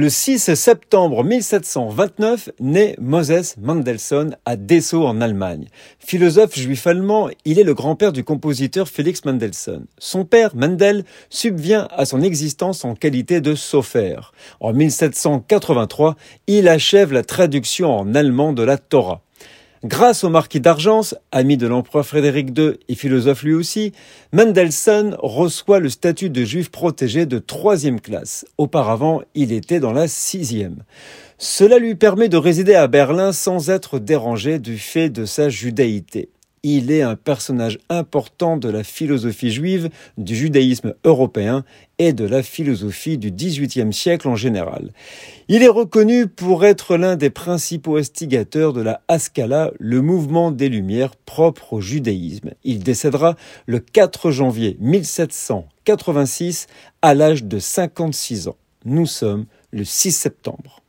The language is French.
Le 6 septembre 1729 naît Moses Mendelssohn à Dessau en Allemagne. Philosophe juif allemand, il est le grand-père du compositeur Félix Mendelssohn. Son père, Mendel, subvient à son existence en qualité de sophère. En 1783, il achève la traduction en allemand de la Torah. Grâce au marquis d'Argence, ami de l'empereur Frédéric II et philosophe lui aussi, Mendelssohn reçoit le statut de juif protégé de troisième classe. Auparavant, il était dans la sixième. Cela lui permet de résider à Berlin sans être dérangé du fait de sa judaïté. Il est un personnage important de la philosophie juive, du judaïsme européen et de la philosophie du XVIIIe siècle en général. Il est reconnu pour être l'un des principaux instigateurs de la Haskalah, le mouvement des Lumières propre au judaïsme. Il décédera le 4 janvier 1786 à l'âge de 56 ans. Nous sommes le 6 septembre.